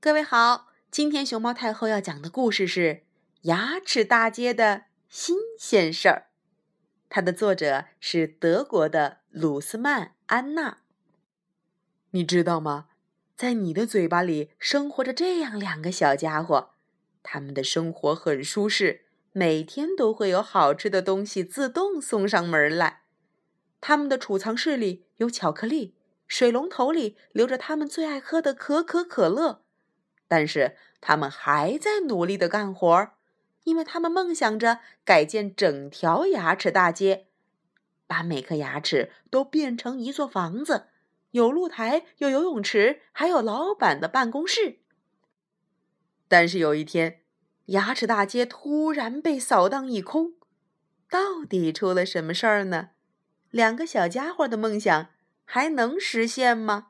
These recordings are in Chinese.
各位好，今天熊猫太后要讲的故事是《牙齿大街的新鲜事儿》，它的作者是德国的鲁斯曼·安娜。你知道吗？在你的嘴巴里生活着这样两个小家伙，他们的生活很舒适，每天都会有好吃的东西自动送上门来。他们的储藏室里有巧克力，水龙头里流着他们最爱喝的可可可乐。但是他们还在努力的干活，因为他们梦想着改建整条牙齿大街，把每颗牙齿都变成一座房子，有露台，有游泳池，还有老板的办公室。但是有一天，牙齿大街突然被扫荡一空，到底出了什么事儿呢？两个小家伙的梦想还能实现吗？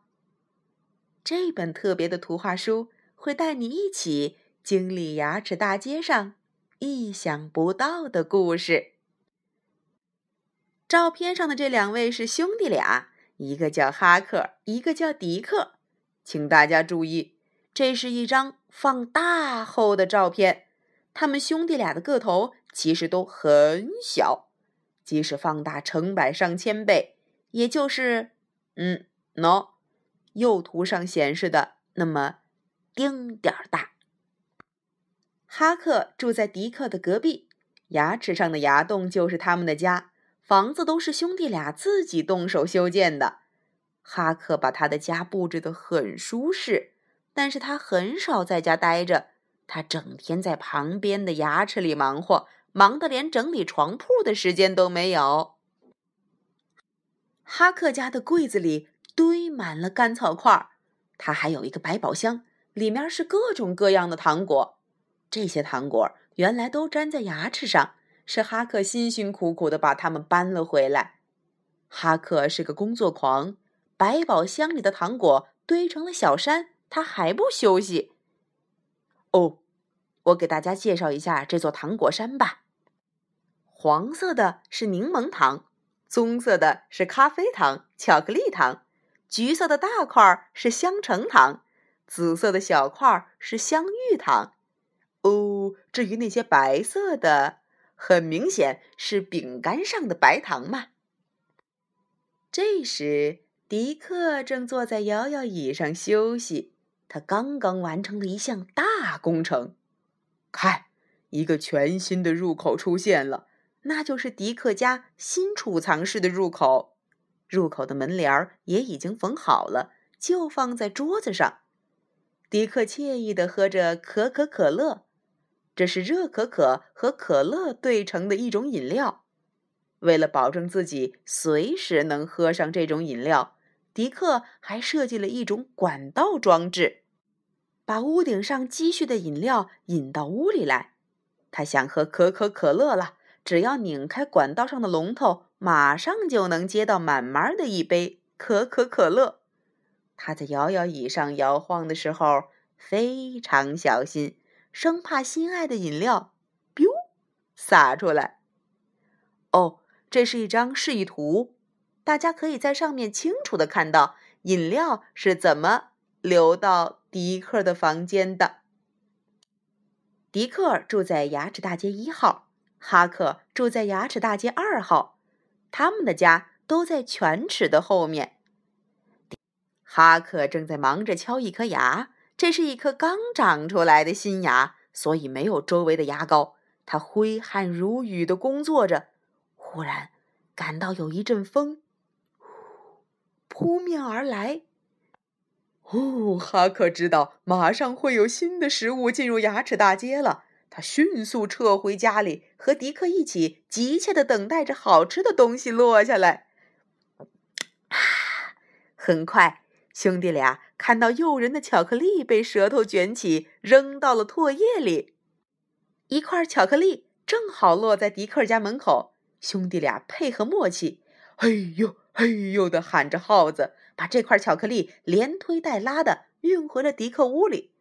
这本特别的图画书。会带你一起经历牙齿大街上意想不到的故事。照片上的这两位是兄弟俩，一个叫哈克，一个叫迪克。请大家注意，这是一张放大后的照片。他们兄弟俩的个头其实都很小，即使放大成百上千倍，也就是……嗯，no，右图上显示的那么。丁点儿大。哈克住在迪克的隔壁，牙齿上的牙洞就是他们的家。房子都是兄弟俩自己动手修建的。哈克把他的家布置得很舒适，但是他很少在家待着，他整天在旁边的牙齿里忙活，忙得连整理床铺的时间都没有。哈克家的柜子里堆满了干草块，他还有一个百宝箱。里面是各种各样的糖果，这些糖果原来都粘在牙齿上，是哈克辛辛苦苦的把它们搬了回来。哈克是个工作狂，百宝箱里的糖果堆成了小山，他还不休息。哦，我给大家介绍一下这座糖果山吧。黄色的是柠檬糖，棕色的是咖啡糖、巧克力糖，橘色的大块是香橙糖。紫色的小块是香芋糖，哦，至于那些白色的，很明显是饼干上的白糖嘛。这时，迪克正坐在摇摇椅上休息，他刚刚完成了一项大工程。看，一个全新的入口出现了，那就是迪克家新储藏室的入口。入口的门帘儿也已经缝好了，就放在桌子上。迪克惬意地喝着可可可乐，这是热可可和可乐兑成的一种饮料。为了保证自己随时能喝上这种饮料，迪克还设计了一种管道装置，把屋顶上积蓄的饮料引到屋里来。他想喝可可可乐了，只要拧开管道上的龙头，马上就能接到满满的一杯可可可乐。他在摇摇椅上摇晃的时候非常小心，生怕心爱的饮料“ biu” 洒出来。哦，这是一张示意图，大家可以在上面清楚的看到饮料是怎么流到迪克的房间的。迪克住在牙齿大街一号，哈克住在牙齿大街二号，他们的家都在犬齿的后面。哈克正在忙着敲一颗牙，这是一颗刚长出来的新牙，所以没有周围的牙膏。他挥汗如雨的工作着，忽然感到有一阵风扑面而来。哦，哈克知道马上会有新的食物进入牙齿大街了。他迅速撤回家里，和迪克一起急切的等待着好吃的东西落下来。啊，很快。兄弟俩看到诱人的巧克力被舌头卷起，扔到了唾液里。一块巧克力正好落在迪克家门口。兄弟俩配合默契，“嘿呦嘿呦”的喊着号子，把这块巧克力连推带拉的运回了迪克屋里。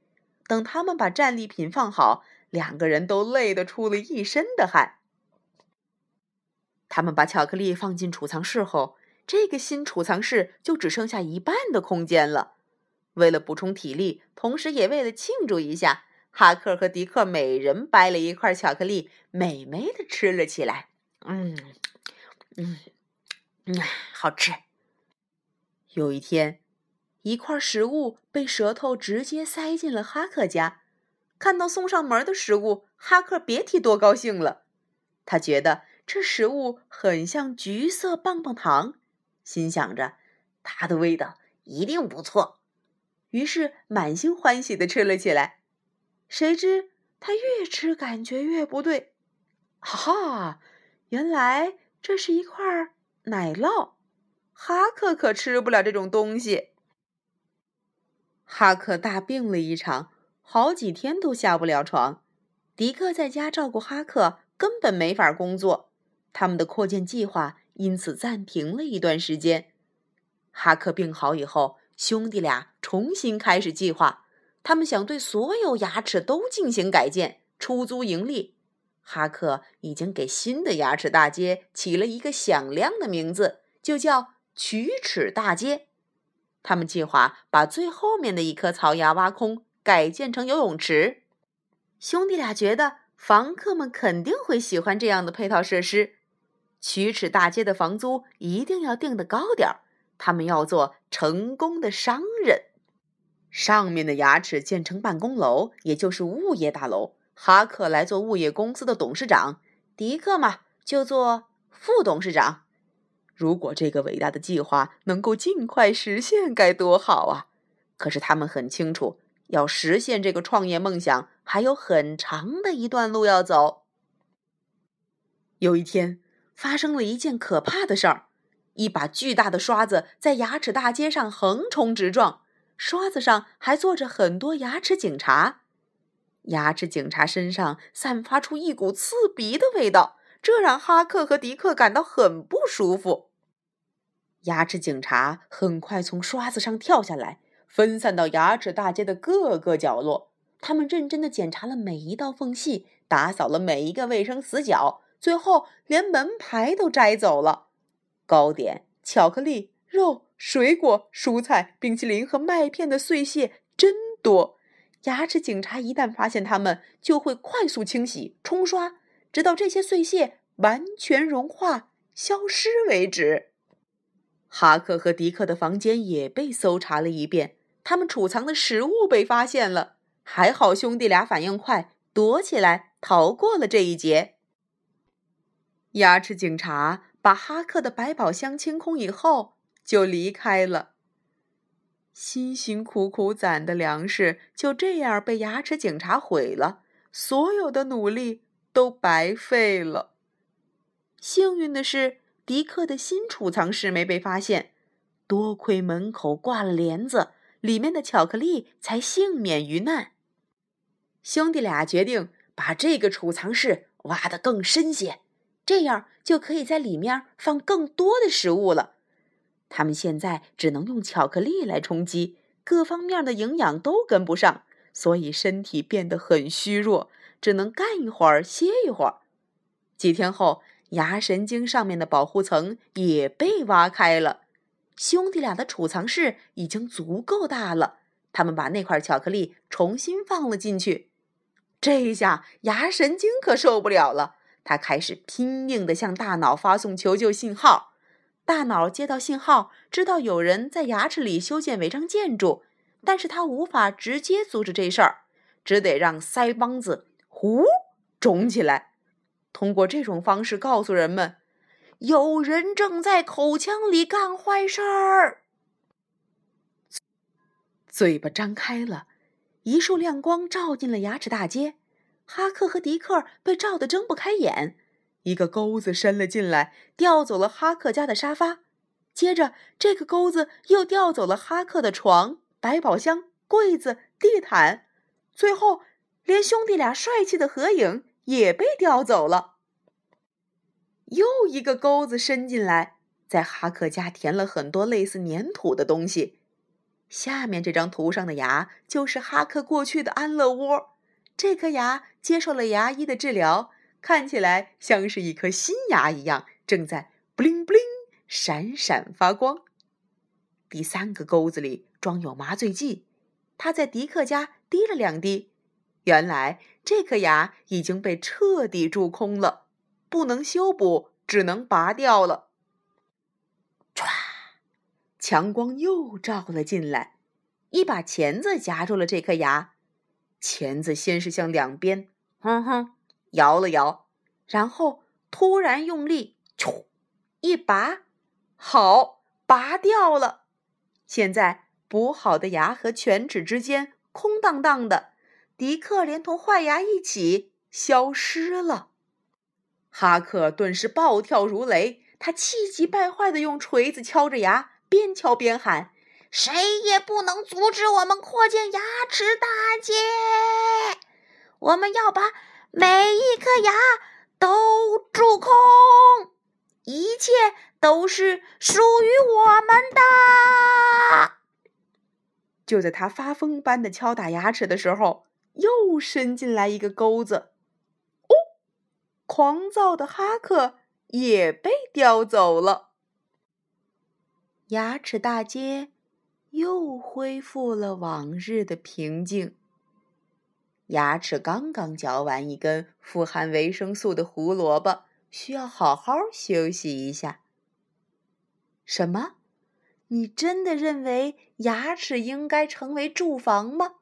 等他们把战利品放好，两个人都累得出了一身的汗。他们把巧克力放进储藏室后。这个新储藏室就只剩下一半的空间了。为了补充体力，同时也为了庆祝一下，哈克和迪克每人掰了一块巧克力，美美的吃了起来。嗯，嗯，嗯，好吃。有一天，一块食物被舌头直接塞进了哈克家。看到送上门的食物，哈克别提多高兴了。他觉得这食物很像橘色棒棒糖，心想着它的味道一定不错，于是满心欢喜的吃了起来。谁知他越吃感觉越不对，哈哈，原来这是一块奶酪。哈克可吃不了这种东西。哈克大病了一场，好几天都下不了床。迪克在家照顾哈克，根本没法工作。他们的扩建计划因此暂停了一段时间。哈克病好以后，兄弟俩重新开始计划。他们想对所有牙齿都进行改建，出租盈利。哈克已经给新的牙齿大街起了一个响亮的名字，就叫。龋齿大街，他们计划把最后面的一颗槽牙挖空，改建成游泳池。兄弟俩觉得房客们肯定会喜欢这样的配套设施。龋齿大街的房租一定要定得高点儿，他们要做成功的商人。上面的牙齿建成办公楼，也就是物业大楼。哈克来做物业公司的董事长，迪克嘛就做副董事长。如果这个伟大的计划能够尽快实现，该多好啊！可是他们很清楚，要实现这个创业梦想，还有很长的一段路要走。有一天，发生了一件可怕的事儿：一把巨大的刷子在牙齿大街上横冲直撞，刷子上还坐着很多牙齿警察。牙齿警察身上散发出一股刺鼻的味道，这让哈克和迪克感到很不舒服。牙齿警察很快从刷子上跳下来，分散到牙齿大街的各个角落。他们认真的检查了每一道缝隙，打扫了每一个卫生死角，最后连门牌都摘走了。糕点、巧克力、肉、水果、蔬菜、冰淇淋和麦片的碎屑真多。牙齿警察一旦发现它们，就会快速清洗、冲刷，直到这些碎屑完全融化、消失为止。哈克和迪克的房间也被搜查了一遍，他们储藏的食物被发现了。还好兄弟俩反应快，躲起来逃过了这一劫。牙齿警察把哈克的百宝箱清空以后就离开了。辛辛苦苦攒的粮食就这样被牙齿警察毁了，所有的努力都白费了。幸运的是。迪克的新储藏室没被发现，多亏门口挂了帘子，里面的巧克力才幸免于难。兄弟俩决定把这个储藏室挖得更深些，这样就可以在里面放更多的食物了。他们现在只能用巧克力来充饥，各方面的营养都跟不上，所以身体变得很虚弱，只能干一会儿歇一会儿。几天后。牙神经上面的保护层也被挖开了，兄弟俩的储藏室已经足够大了。他们把那块巧克力重新放了进去。这一下，牙神经可受不了了，他开始拼命地向大脑发送求救信号。大脑接到信号，知道有人在牙齿里修建违章建筑，但是他无法直接阻止这事儿，只得让腮帮子呼肿起来。通过这种方式告诉人们，有人正在口腔里干坏事儿。嘴巴张开了，一束亮光照进了牙齿大街。哈克和迪克被照得睁不开眼。一个钩子伸了进来，调走了哈克家的沙发。接着，这个钩子又调走了哈克的床、百宝箱、柜子、地毯。最后，连兄弟俩帅气的合影。也被调走了。又一个钩子伸进来，在哈克家填了很多类似粘土的东西。下面这张图上的牙就是哈克过去的安乐窝。这颗牙接受了牙医的治疗，看起来像是一颗新牙一样，正在 bling bling 闪闪发光。第三个钩子里装有麻醉剂，他在迪克家滴了两滴，原来这颗牙已经被彻底蛀空了，不能修补，只能拔掉了。唰，强光又照了进来，一把钳子夹住了这颗牙。钳子先是向两边，哼哼，摇了摇，然后突然用力，咻，一拔，好，拔掉了。现在。补好的牙和犬齿之间空荡荡的，迪克连同坏牙一起消失了。哈克顿时暴跳如雷，他气急败坏地用锤子敲着牙，边敲边喊：“谁也不能阻止我们扩建牙齿大街！我们要把每一颗牙都蛀空，一切都是属于我们的。”就在他发疯般的敲打牙齿的时候，又伸进来一个钩子。哦，狂躁的哈克也被叼走了。牙齿大街又恢复了往日的平静。牙齿刚刚嚼完一根富含维生素的胡萝卜，需要好好休息一下。什么？你真的认为牙齿应该成为住房吗？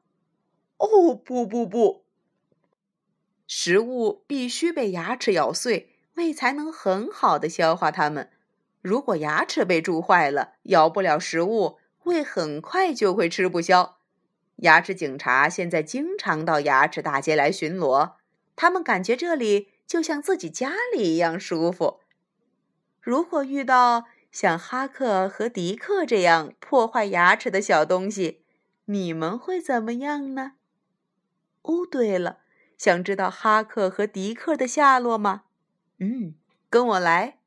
哦，不不不！食物必须被牙齿咬碎，胃才能很好的消化它们。如果牙齿被蛀坏了，咬不了食物，胃很快就会吃不消。牙齿警察现在经常到牙齿大街来巡逻，他们感觉这里就像自己家里一样舒服。如果遇到……像哈克和迪克这样破坏牙齿的小东西，你们会怎么样呢？哦，对了，想知道哈克和迪克的下落吗？嗯，跟我来。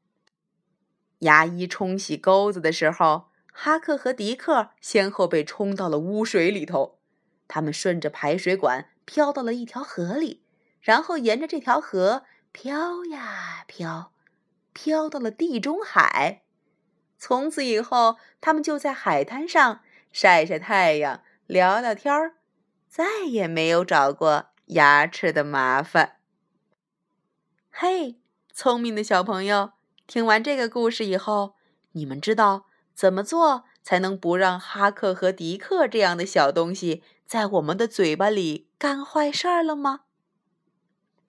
牙医冲洗钩子的时候，哈克和迪克先后被冲到了污水里头。他们顺着排水管飘到了一条河里，然后沿着这条河飘呀飘，飘到了地中海。从此以后，他们就在海滩上晒晒太阳、聊聊天儿，再也没有找过牙齿的麻烦。嘿，聪明的小朋友，听完这个故事以后，你们知道怎么做才能不让哈克和迪克这样的小东西在我们的嘴巴里干坏事儿了吗？